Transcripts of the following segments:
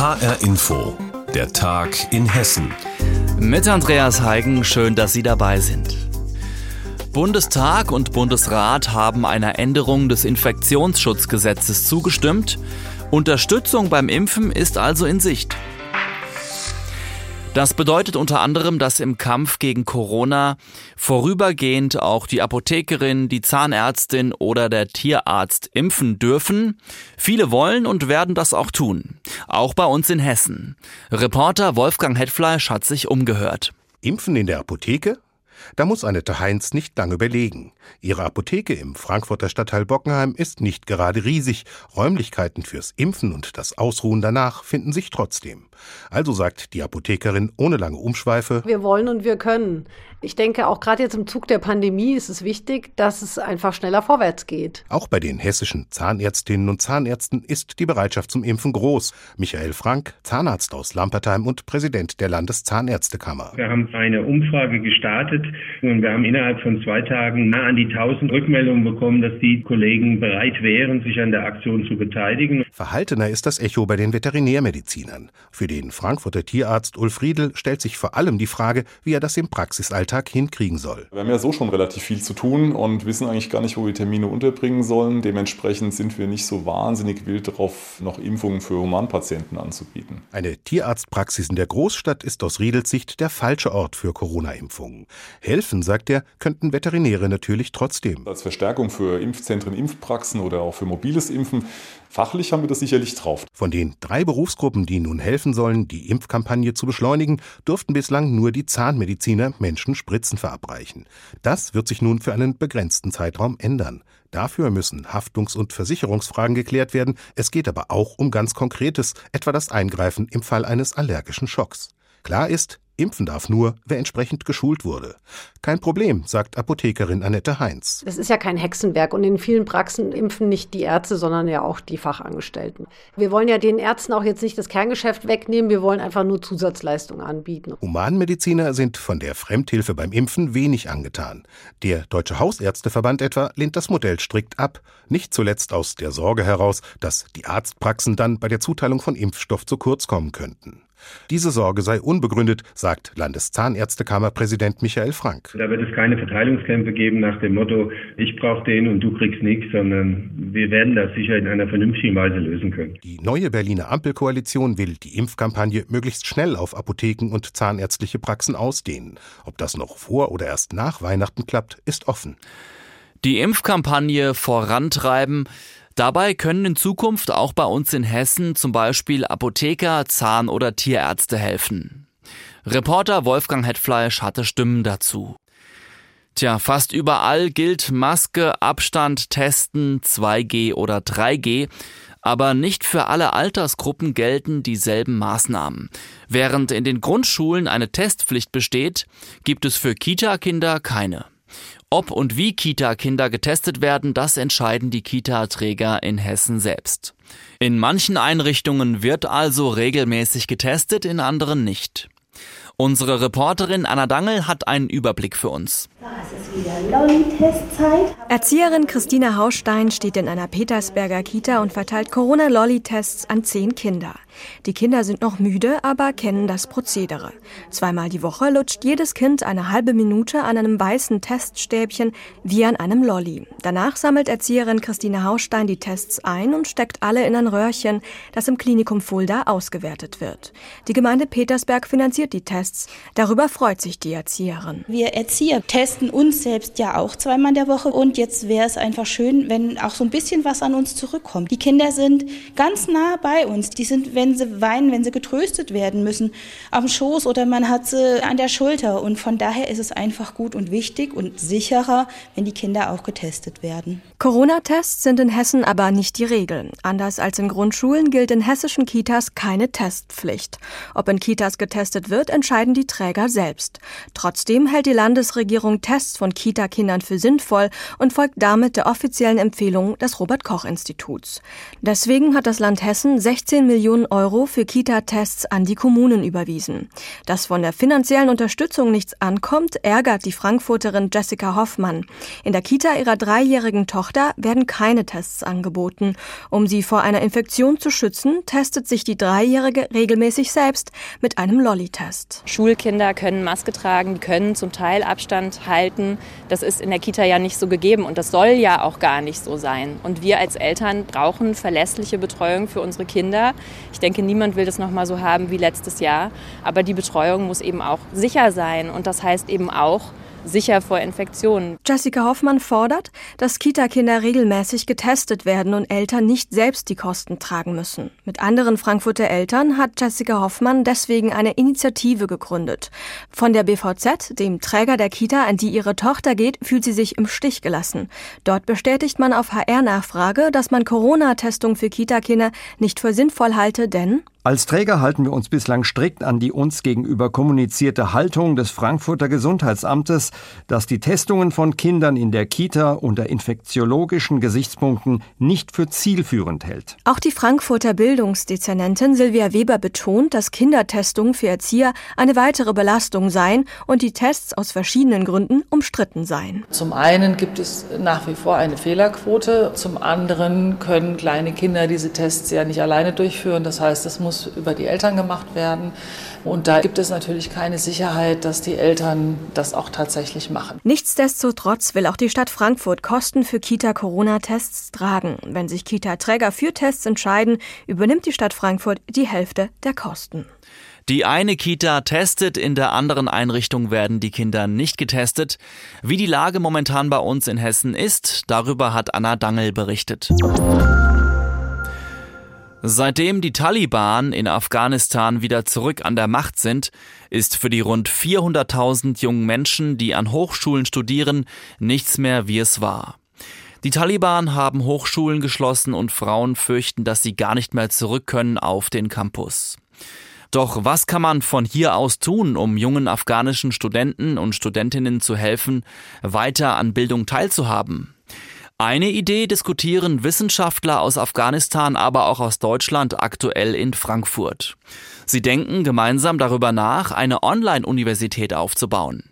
HR Info, der Tag in Hessen. Mit Andreas Heigen, schön, dass Sie dabei sind. Bundestag und Bundesrat haben einer Änderung des Infektionsschutzgesetzes zugestimmt. Unterstützung beim Impfen ist also in Sicht. Das bedeutet unter anderem, dass im Kampf gegen Corona vorübergehend auch die Apothekerin, die Zahnärztin oder der Tierarzt impfen dürfen. Viele wollen und werden das auch tun. Auch bei uns in Hessen. Reporter Wolfgang Hetfleisch hat sich umgehört. Impfen in der Apotheke? Da muss Annette Heinz nicht lange überlegen. Ihre Apotheke im Frankfurter Stadtteil Bockenheim ist nicht gerade riesig. Räumlichkeiten fürs Impfen und das Ausruhen danach finden sich trotzdem. Also sagt die Apothekerin ohne lange Umschweife. Wir wollen und wir können. Ich denke, auch gerade jetzt im Zug der Pandemie ist es wichtig, dass es einfach schneller vorwärts geht. Auch bei den hessischen Zahnärztinnen und Zahnärzten ist die Bereitschaft zum Impfen groß. Michael Frank, Zahnarzt aus Lampertheim und Präsident der Landeszahnärztekammer. Wir haben eine Umfrage gestartet und wir haben innerhalb von zwei Tagen nah an die 1000 Rückmeldungen bekommen, dass die Kollegen bereit wären, sich an der Aktion zu beteiligen. Verhaltener ist das Echo bei den Veterinärmedizinern. Für den Frankfurter Tierarzt Ulf Riedel stellt sich vor allem die Frage, wie er das im Praxisalltag hinkriegen soll. Wir haben ja so schon relativ viel zu tun und wissen eigentlich gar nicht, wo wir Termine unterbringen sollen. Dementsprechend sind wir nicht so wahnsinnig wild darauf, noch Impfungen für Humanpatienten anzubieten. Eine Tierarztpraxis in der Großstadt ist aus Riedels Sicht der falsche Ort für Corona-Impfungen. Helfen, sagt er, könnten Veterinäre natürlich trotzdem. Als Verstärkung für Impfzentren, Impfpraxen oder auch für mobiles Impfen Fachlich haben wir das sicherlich drauf. Von den drei Berufsgruppen, die nun helfen sollen, die Impfkampagne zu beschleunigen, durften bislang nur die Zahnmediziner Menschen Spritzen verabreichen. Das wird sich nun für einen begrenzten Zeitraum ändern. Dafür müssen Haftungs- und Versicherungsfragen geklärt werden. Es geht aber auch um ganz Konkretes, etwa das Eingreifen im Fall eines allergischen Schocks. Klar ist, Impfen darf nur, wer entsprechend geschult wurde. Kein Problem, sagt Apothekerin Annette Heinz. Das ist ja kein Hexenwerk und in vielen Praxen impfen nicht die Ärzte, sondern ja auch die Fachangestellten. Wir wollen ja den Ärzten auch jetzt nicht das Kerngeschäft wegnehmen, wir wollen einfach nur Zusatzleistungen anbieten. Humanmediziner sind von der Fremdhilfe beim Impfen wenig angetan. Der Deutsche Hausärzteverband etwa lehnt das Modell strikt ab, nicht zuletzt aus der Sorge heraus, dass die Arztpraxen dann bei der Zuteilung von Impfstoff zu kurz kommen könnten. Diese Sorge sei unbegründet, sagt Landeszahnärztekammerpräsident Michael Frank. Da wird es keine Verteilungskämpfe geben nach dem Motto, ich brauche den und du kriegst nichts, sondern wir werden das sicher in einer vernünftigen Weise lösen können. Die neue Berliner Ampelkoalition will die Impfkampagne möglichst schnell auf Apotheken und zahnärztliche Praxen ausdehnen. Ob das noch vor oder erst nach Weihnachten klappt, ist offen. Die Impfkampagne vorantreiben, Dabei können in Zukunft auch bei uns in Hessen zum Beispiel Apotheker, Zahn- oder Tierärzte helfen. Reporter Wolfgang Hetfleisch hatte Stimmen dazu. Tja, fast überall gilt Maske, Abstand, Testen, 2G oder 3G, aber nicht für alle Altersgruppen gelten dieselben Maßnahmen. Während in den Grundschulen eine Testpflicht besteht, gibt es für Kita-Kinder keine. Ob und wie Kita-Kinder getestet werden, das entscheiden die Kita-Träger in Hessen selbst. In manchen Einrichtungen wird also regelmäßig getestet, in anderen nicht. Unsere Reporterin Anna Dangel hat einen Überblick für uns. Erzieherin Christina Hausstein steht in einer Petersberger Kita und verteilt Corona-Lolli-Tests an zehn Kinder. Die Kinder sind noch müde, aber kennen das Prozedere. Zweimal die Woche lutscht jedes Kind eine halbe Minute an einem weißen Teststäbchen wie an einem Lolli. Danach sammelt Erzieherin Christine Hausstein die Tests ein und steckt alle in ein Röhrchen, das im Klinikum Fulda ausgewertet wird. Die Gemeinde Petersberg finanziert die Tests. Darüber freut sich die Erzieherin. Wir Erzieher testen uns selbst ja auch zweimal in der Woche und jetzt wäre es einfach schön, wenn auch so ein bisschen was an uns zurückkommt. Die Kinder sind ganz nah bei uns. Die sind, wenn sie weinen, wenn sie getröstet werden müssen, am Schoß oder man hat sie an der Schulter. Und von daher ist es einfach gut und wichtig und sicherer, wenn die Kinder auch getestet werden. Corona-Tests sind in Hessen aber nicht die Regel. Anders als in Grundschulen gilt in hessischen Kitas keine Testpflicht. Ob in Kitas getestet wird, entscheiden die Träger selbst. Trotzdem hält die Landesregierung Tests von Kita-Kindern für sinnvoll und folgt damit der offiziellen Empfehlung des Robert Koch Instituts. Deswegen hat das Land Hessen 16 Millionen Euro für Kita-Tests an die Kommunen überwiesen. Dass von der finanziellen Unterstützung nichts ankommt, ärgert die Frankfurterin Jessica Hoffmann. In der Kita ihrer dreijährigen Tochter werden keine Tests angeboten. Um sie vor einer Infektion zu schützen, testet sich die Dreijährige regelmäßig selbst mit einem Lolli-Test. Schulkinder können Maske tragen, können zum Teil Abstand halten. Das ist in der Kita ja nicht so gegeben und das soll ja auch gar nicht so sein. Und wir als Eltern brauchen verlässliche Betreuung für unsere Kinder. Ich denke, niemand will das noch mal so haben wie letztes Jahr. Aber die Betreuung muss eben auch sicher sein. Und das heißt eben auch, sicher vor Infektionen. Jessica Hoffmann fordert, dass Kita-Kinder regelmäßig getestet werden und Eltern nicht selbst die Kosten tragen müssen. Mit anderen Frankfurter Eltern hat Jessica Hoffmann deswegen eine Initiative gegründet. Von der BVZ, dem Träger der Kita, an die ihre Tochter geht, fühlt sie sich im Stich gelassen. Dort bestätigt man auf HR-Nachfrage, dass man Corona-Testung für Kita-Kinder nicht für sinnvoll halte, denn als Träger halten wir uns bislang strikt an die uns gegenüber kommunizierte Haltung des Frankfurter Gesundheitsamtes, dass die Testungen von Kindern in der Kita unter infektiologischen Gesichtspunkten nicht für zielführend hält. Auch die Frankfurter Bildungsdezernentin Silvia Weber betont, dass Kindertestungen für Erzieher eine weitere Belastung seien und die Tests aus verschiedenen Gründen umstritten seien. Zum einen gibt es nach wie vor eine Fehlerquote, zum anderen können kleine Kinder diese Tests ja nicht alleine durchführen. Das heißt, es muss muss über die Eltern gemacht werden. Und da gibt es natürlich keine Sicherheit, dass die Eltern das auch tatsächlich machen. Nichtsdestotrotz will auch die Stadt Frankfurt Kosten für Kita-Corona-Tests tragen. Wenn sich Kita-Träger für Tests entscheiden, übernimmt die Stadt Frankfurt die Hälfte der Kosten. Die eine Kita testet, in der anderen Einrichtung werden die Kinder nicht getestet. Wie die Lage momentan bei uns in Hessen ist, darüber hat Anna Dangel berichtet. Seitdem die Taliban in Afghanistan wieder zurück an der Macht sind, ist für die rund 400.000 jungen Menschen, die an Hochschulen studieren, nichts mehr wie es war. Die Taliban haben Hochschulen geschlossen und Frauen fürchten, dass sie gar nicht mehr zurück können auf den Campus. Doch was kann man von hier aus tun, um jungen afghanischen Studenten und Studentinnen zu helfen, weiter an Bildung teilzuhaben? Eine Idee diskutieren Wissenschaftler aus Afghanistan, aber auch aus Deutschland aktuell in Frankfurt. Sie denken gemeinsam darüber nach, eine Online-Universität aufzubauen.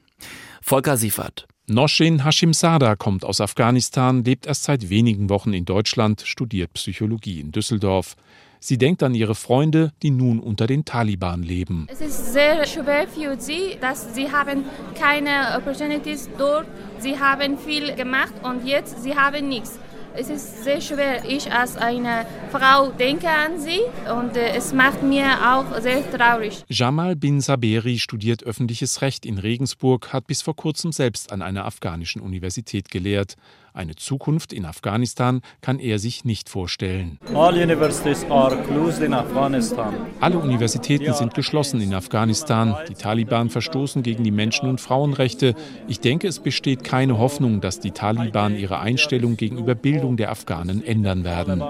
Volker Siefert. Noshin Hashimzada kommt aus Afghanistan, lebt erst seit wenigen Wochen in Deutschland, studiert Psychologie in Düsseldorf. Sie denkt an ihre Freunde, die nun unter den Taliban leben. Es ist sehr schwer für sie, dass sie haben keine Opportunities dort. Sie haben viel gemacht und jetzt sie haben nichts. Es ist sehr schwer. Ich als eine Frau denke an sie und äh, es macht mir auch sehr traurig. Jamal bin Saberi studiert öffentliches Recht in Regensburg, hat bis vor kurzem selbst an einer afghanischen Universität gelehrt. Eine Zukunft in Afghanistan kann er sich nicht vorstellen. Alle Universitäten sind geschlossen in Afghanistan. Die Taliban verstoßen gegen die Menschen- und Frauenrechte. Ich denke, es besteht keine Hoffnung, dass die Taliban ihre Einstellung gegenüber Bildung der Afghanen ändern werden.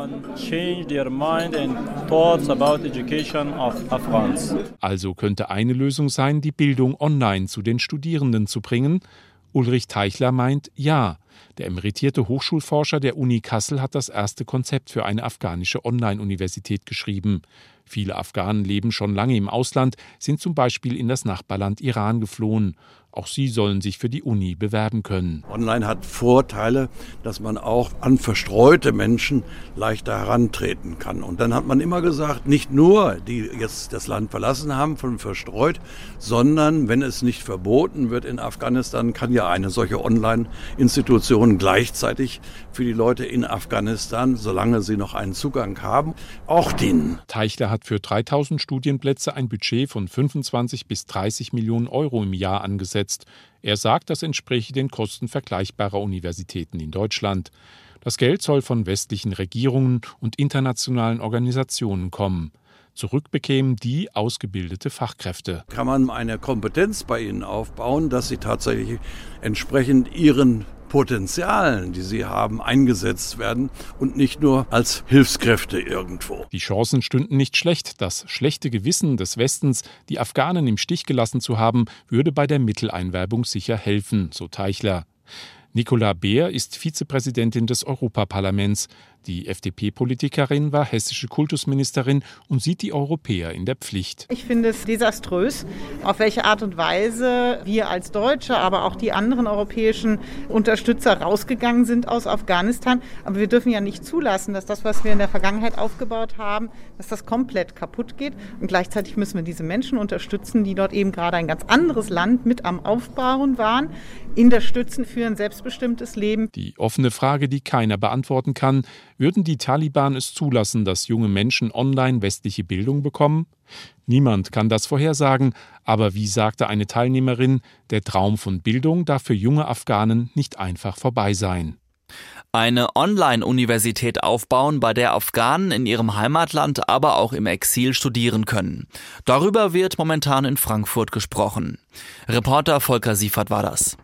Also könnte eine Lösung sein, die Bildung online zu den Studierenden zu bringen. Ulrich Teichler meint ja. Der emeritierte Hochschulforscher der Uni Kassel hat das erste Konzept für eine afghanische Online-Universität geschrieben. Viele Afghanen leben schon lange im Ausland, sind zum Beispiel in das Nachbarland Iran geflohen. Auch sie sollen sich für die Uni bewerben können. Online hat Vorteile, dass man auch an verstreute Menschen leichter herantreten kann. Und dann hat man immer gesagt, nicht nur die jetzt das Land verlassen haben von verstreut, sondern wenn es nicht verboten wird in Afghanistan, kann ja eine solche Online-Institution gleichzeitig für die Leute in Afghanistan, solange sie noch einen Zugang haben, auch dienen. Teichler hat für 3000 Studienplätze ein Budget von 25 bis 30 Millionen Euro im Jahr angesetzt. Er sagt, das entspreche den Kosten vergleichbarer Universitäten in Deutschland. Das Geld soll von westlichen Regierungen und internationalen Organisationen kommen. Zurückbekämen die ausgebildete Fachkräfte. Kann man eine Kompetenz bei ihnen aufbauen, dass sie tatsächlich entsprechend ihren Potenzialen, die sie haben, eingesetzt werden und nicht nur als Hilfskräfte irgendwo. Die Chancen stünden nicht schlecht. Das schlechte Gewissen des Westens, die Afghanen im Stich gelassen zu haben, würde bei der Mitteleinwerbung sicher helfen, so Teichler. Nicola Beer ist Vizepräsidentin des Europaparlaments. Die FDP-Politikerin war hessische Kultusministerin und sieht die Europäer in der Pflicht. Ich finde es desaströs, auf welche Art und Weise wir als Deutsche, aber auch die anderen europäischen Unterstützer rausgegangen sind aus Afghanistan. Aber wir dürfen ja nicht zulassen, dass das, was wir in der Vergangenheit aufgebaut haben, dass das komplett kaputt geht. Und gleichzeitig müssen wir diese Menschen unterstützen, die dort eben gerade ein ganz anderes Land mit am Aufbauen waren, unterstützen für ein selbstbestimmtes Leben. Die offene Frage, die keiner beantworten kann, würden die Taliban es zulassen, dass junge Menschen online westliche Bildung bekommen? Niemand kann das vorhersagen, aber wie sagte eine Teilnehmerin, der Traum von Bildung darf für junge Afghanen nicht einfach vorbei sein. Eine Online-Universität aufbauen, bei der Afghanen in ihrem Heimatland, aber auch im Exil studieren können. Darüber wird momentan in Frankfurt gesprochen. Reporter Volker Siefert war das.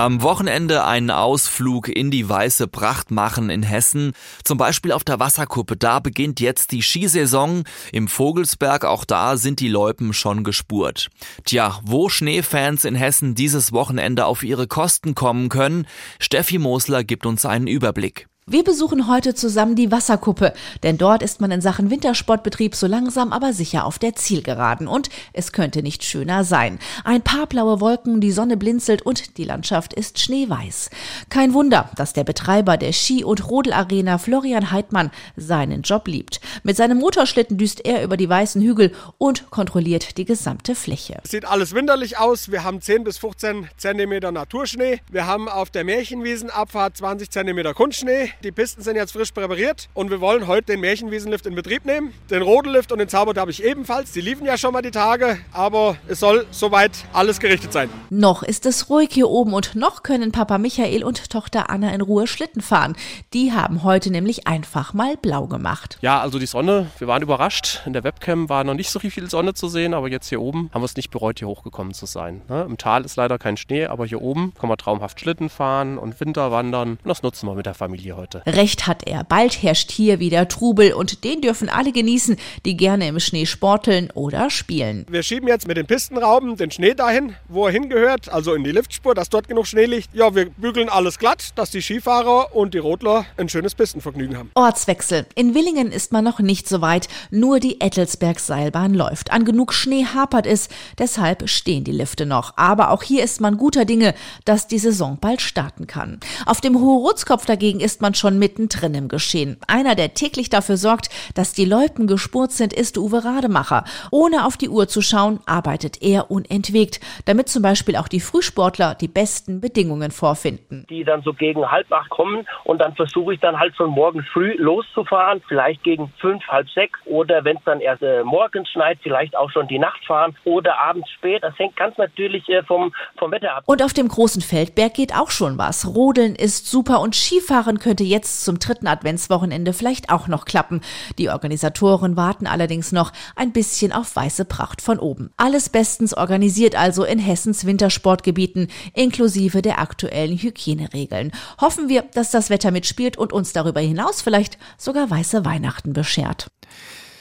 Am Wochenende einen Ausflug in die weiße Pracht machen in Hessen, zum Beispiel auf der Wasserkuppe. Da beginnt jetzt die Skisaison. Im Vogelsberg, auch da sind die Loipen schon gespurt. Tja, wo Schneefans in Hessen dieses Wochenende auf ihre Kosten kommen können, Steffi Mosler gibt uns einen Überblick. Wir besuchen heute zusammen die Wasserkuppe, denn dort ist man in Sachen Wintersportbetrieb so langsam aber sicher auf der Zielgeraden und es könnte nicht schöner sein. Ein paar blaue Wolken, die Sonne blinzelt und die Landschaft ist schneeweiß. Kein Wunder, dass der Betreiber der Ski- und Rodelarena Florian Heidmann seinen Job liebt. Mit seinem Motorschlitten düst er über die weißen Hügel und kontrolliert die gesamte Fläche. Sieht alles winterlich aus. Wir haben 10 bis 15 Zentimeter Naturschnee. Wir haben auf der Märchenwiesenabfahrt 20 Zentimeter Kunstschnee. Die Pisten sind jetzt frisch präpariert und wir wollen heute den Märchenwiesenlift in Betrieb nehmen. Den Rodellift und den Zaubertab ich ebenfalls. Die liefen ja schon mal die Tage, aber es soll soweit alles gerichtet sein. Noch ist es ruhig hier oben und noch können Papa Michael und Tochter Anna in Ruhe Schlitten fahren. Die haben heute nämlich einfach mal blau gemacht. Ja, also die Sonne, wir waren überrascht. In der Webcam war noch nicht so viel Sonne zu sehen, aber jetzt hier oben haben wir es nicht bereut, hier hochgekommen zu sein. Ne? Im Tal ist leider kein Schnee, aber hier oben kann man traumhaft Schlitten fahren und Winter wandern. Und das nutzen wir mit der Familie heute. Monate. Recht hat er. Bald herrscht hier wieder Trubel und den dürfen alle genießen, die gerne im Schnee sporteln oder spielen. Wir schieben jetzt mit den Pistenrauben den Schnee dahin, wo er hingehört, also in die Liftspur, dass dort genug Schnee liegt. Ja, wir bügeln alles glatt, dass die Skifahrer und die Rodler ein schönes Pistenvergnügen haben. Ortswechsel. In Willingen ist man noch nicht so weit. Nur die Ettelsberg-Seilbahn läuft. An genug Schnee hapert es, deshalb stehen die Lifte noch. Aber auch hier ist man guter Dinge, dass die Saison bald starten kann. Auf dem Hohe-Rutzkopf dagegen ist man schon mittendrin im Geschehen. Einer, der täglich dafür sorgt, dass die Loipen gespurt sind, ist Uwe Rademacher. Ohne auf die Uhr zu schauen, arbeitet er unentwegt, damit zum Beispiel auch die Frühsportler die besten Bedingungen vorfinden. Die dann so gegen halb acht kommen und dann versuche ich dann halt schon morgens früh loszufahren, vielleicht gegen fünf, halb sechs oder wenn es dann erst äh, morgens schneit, vielleicht auch schon die Nacht fahren oder abends spät. Das hängt ganz natürlich äh, vom, vom Wetter ab. Und auf dem großen Feldberg geht auch schon was. Rodeln ist super und Skifahren könnte jetzt zum dritten Adventswochenende vielleicht auch noch klappen. Die Organisatoren warten allerdings noch ein bisschen auf weiße Pracht von oben. Alles bestens organisiert also in Hessens Wintersportgebieten, inklusive der aktuellen Hygieneregeln. Hoffen wir, dass das Wetter mitspielt und uns darüber hinaus vielleicht sogar weiße Weihnachten beschert.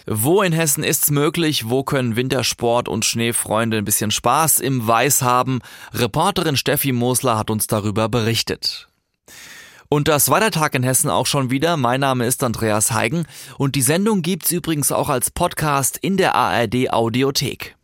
Wo in Hessen ist's möglich? Wo können Wintersport und Schneefreunde ein bisschen Spaß im Weiß haben? Reporterin Steffi Mosler hat uns darüber berichtet. Und das war der Tag in Hessen auch schon wieder. Mein Name ist Andreas Heigen und die Sendung gibt's übrigens auch als Podcast in der ARD Audiothek.